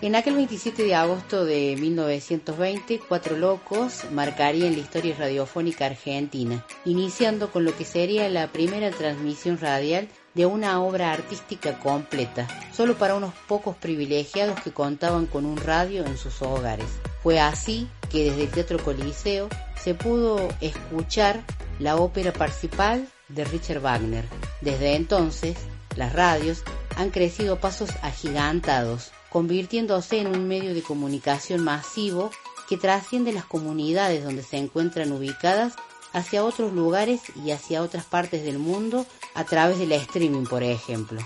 En aquel 27 de agosto de 1920, Cuatro Locos marcarían la historia radiofónica argentina, iniciando con lo que sería la primera transmisión radial de una obra artística completa, solo para unos pocos privilegiados que contaban con un radio en sus hogares. Fue así que desde el Teatro Coliseo se pudo escuchar la ópera principal de Richard Wagner. Desde entonces, las radios han crecido pasos agigantados, convirtiéndose en un medio de comunicación masivo que trasciende las comunidades donde se encuentran ubicadas hacia otros lugares y hacia otras partes del mundo a través del streaming, por ejemplo.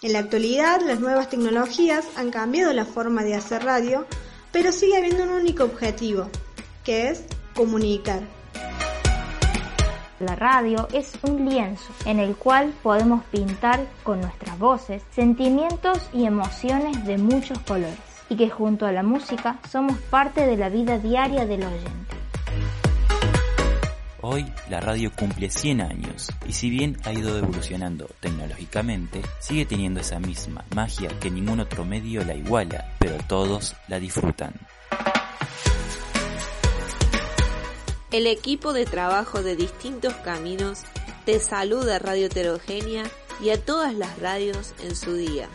En la actualidad, las nuevas tecnologías han cambiado la forma de hacer radio, pero sigue habiendo un único objetivo, que es comunicar. La radio es un lienzo en el cual podemos pintar con nuestras voces sentimientos y emociones de muchos colores y que junto a la música somos parte de la vida diaria del oyente. Hoy la radio cumple 100 años y si bien ha ido evolucionando tecnológicamente, sigue teniendo esa misma magia que ningún otro medio la iguala, pero todos la disfrutan. El equipo de trabajo de distintos caminos te saluda Radio Heterogénea y a todas las radios en su día.